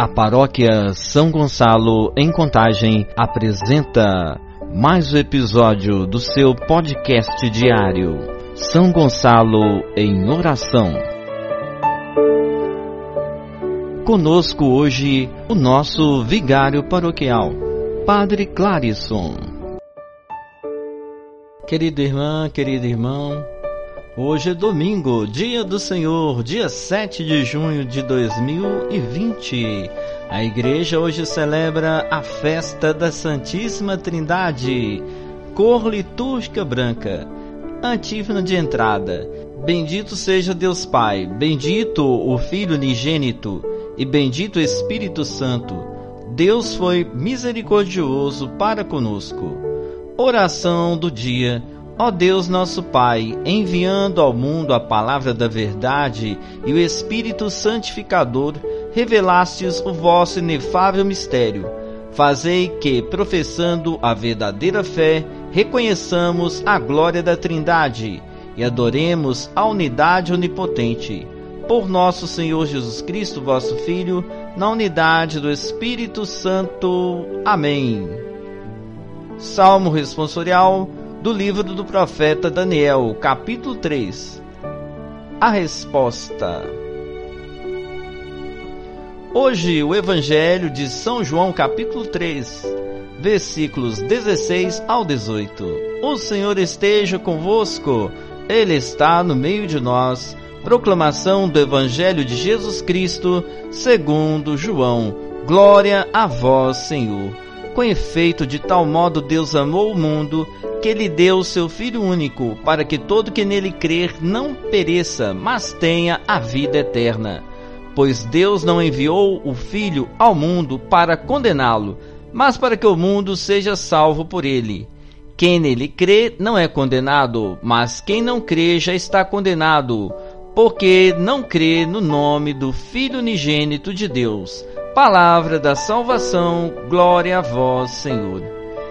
A paróquia São Gonçalo, em Contagem, apresenta mais um episódio do seu podcast diário. São Gonçalo em Oração. Conosco hoje o nosso vigário paroquial, Padre Clarisson. Querida irmã, querido irmão, Hoje é domingo, dia do Senhor, dia 7 de junho de 2020. A igreja hoje celebra a festa da Santíssima Trindade, cor litúrgica branca. Antífona de entrada. Bendito seja Deus Pai, bendito o Filho unigênito e bendito o Espírito Santo. Deus foi misericordioso para conosco. Oração do dia Ó Deus nosso Pai, enviando ao mundo a palavra da verdade e o Espírito Santificador, revelastes o vosso inefável mistério. Fazei que, professando a verdadeira fé, reconheçamos a glória da Trindade e adoremos a unidade onipotente. Por nosso Senhor Jesus Cristo, vosso Filho, na unidade do Espírito Santo. Amém. Salmo responsorial do livro do profeta Daniel, capítulo 3. A resposta. Hoje, o Evangelho de São João, capítulo 3, versículos 16 ao 18. O Senhor esteja convosco, Ele está no meio de nós. Proclamação do Evangelho de Jesus Cristo, segundo João. Glória a vós, Senhor. Com efeito, de tal modo Deus amou o mundo que lhe deu seu Filho único, para que todo que nele crer não pereça, mas tenha a vida eterna. Pois Deus não enviou o Filho ao mundo para condená-lo, mas para que o mundo seja salvo por ele. Quem nele crê não é condenado, mas quem não crê já está condenado, porque não crê no nome do Filho unigênito de Deus. Palavra da salvação, glória a vós, Senhor.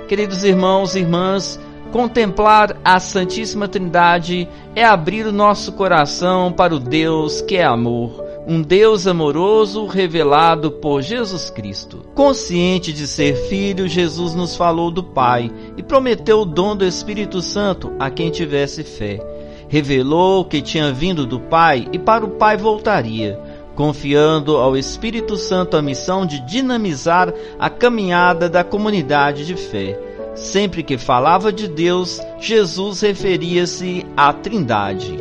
Queridos irmãos e irmãs, Contemplar a Santíssima Trindade é abrir o nosso coração para o Deus que é amor, um Deus amoroso revelado por Jesus Cristo. Consciente de ser filho, Jesus nos falou do Pai e prometeu o dom do Espírito Santo a quem tivesse fé. Revelou que tinha vindo do Pai e para o Pai voltaria confiando ao Espírito Santo a missão de dinamizar a caminhada da comunidade de fé. Sempre que falava de Deus, Jesus referia-se à Trindade.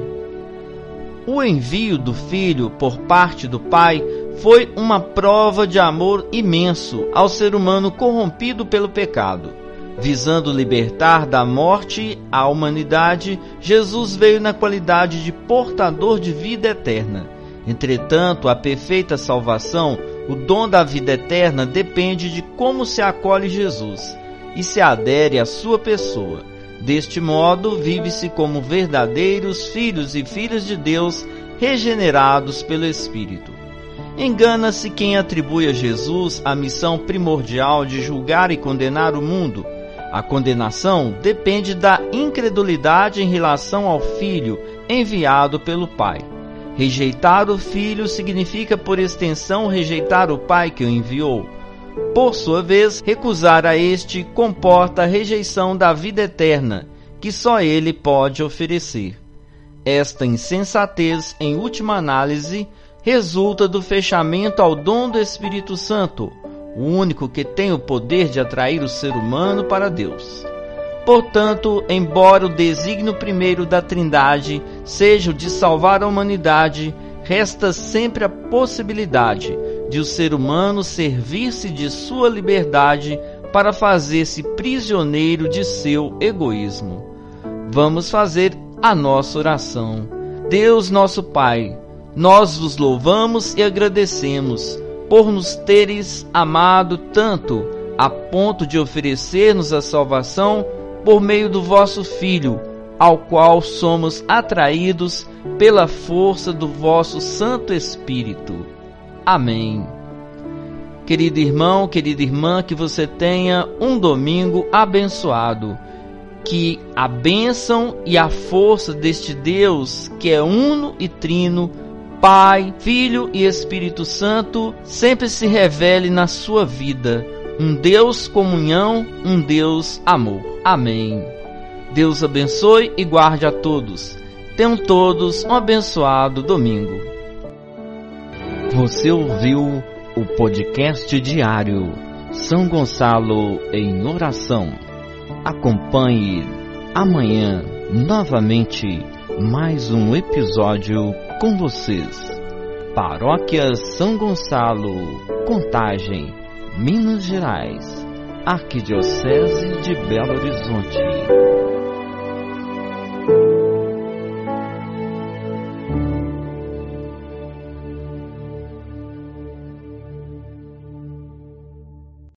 O envio do Filho por parte do Pai foi uma prova de amor imenso ao ser humano corrompido pelo pecado. Visando libertar da morte a humanidade, Jesus veio na qualidade de portador de vida eterna. Entretanto, a perfeita salvação, o dom da vida eterna, depende de como se acolhe Jesus e se adere à sua pessoa. Deste modo, vive-se como verdadeiros filhos e filhas de Deus, regenerados pelo Espírito. Engana-se quem atribui a Jesus a missão primordial de julgar e condenar o mundo. A condenação depende da incredulidade em relação ao Filho enviado pelo Pai. Rejeitar o Filho significa, por extensão, rejeitar o Pai que o enviou. Por sua vez, recusar a este comporta a rejeição da vida eterna, que só ele pode oferecer. Esta insensatez, em última análise, resulta do fechamento ao dom do Espírito Santo, o único que tem o poder de atrair o ser humano para Deus. Portanto, embora o desígnio primeiro da Trindade seja o de salvar a humanidade, resta sempre a possibilidade de o ser humano servir-se de sua liberdade para fazer-se prisioneiro de seu egoísmo. Vamos fazer a nossa oração. Deus nosso Pai, nós vos louvamos e agradecemos por nos teres amado tanto a ponto de oferecer-nos a salvação por meio do vosso Filho, ao qual somos atraídos pela força do vosso Santo Espírito. Amém. Querido irmão, querida irmã, que você tenha um domingo abençoado. Que a bênção e a força deste Deus, que é uno e trino, Pai, Filho e Espírito Santo sempre se revele na sua vida. Um Deus comunhão, um Deus amor. Amém. Deus abençoe e guarde a todos. Tenham todos um abençoado domingo. Você ouviu o podcast diário São Gonçalo em Oração. Acompanhe amanhã novamente mais um episódio com vocês. Paróquia São Gonçalo, Contagem, Minas Gerais, Arquidiocese de Belo Horizonte.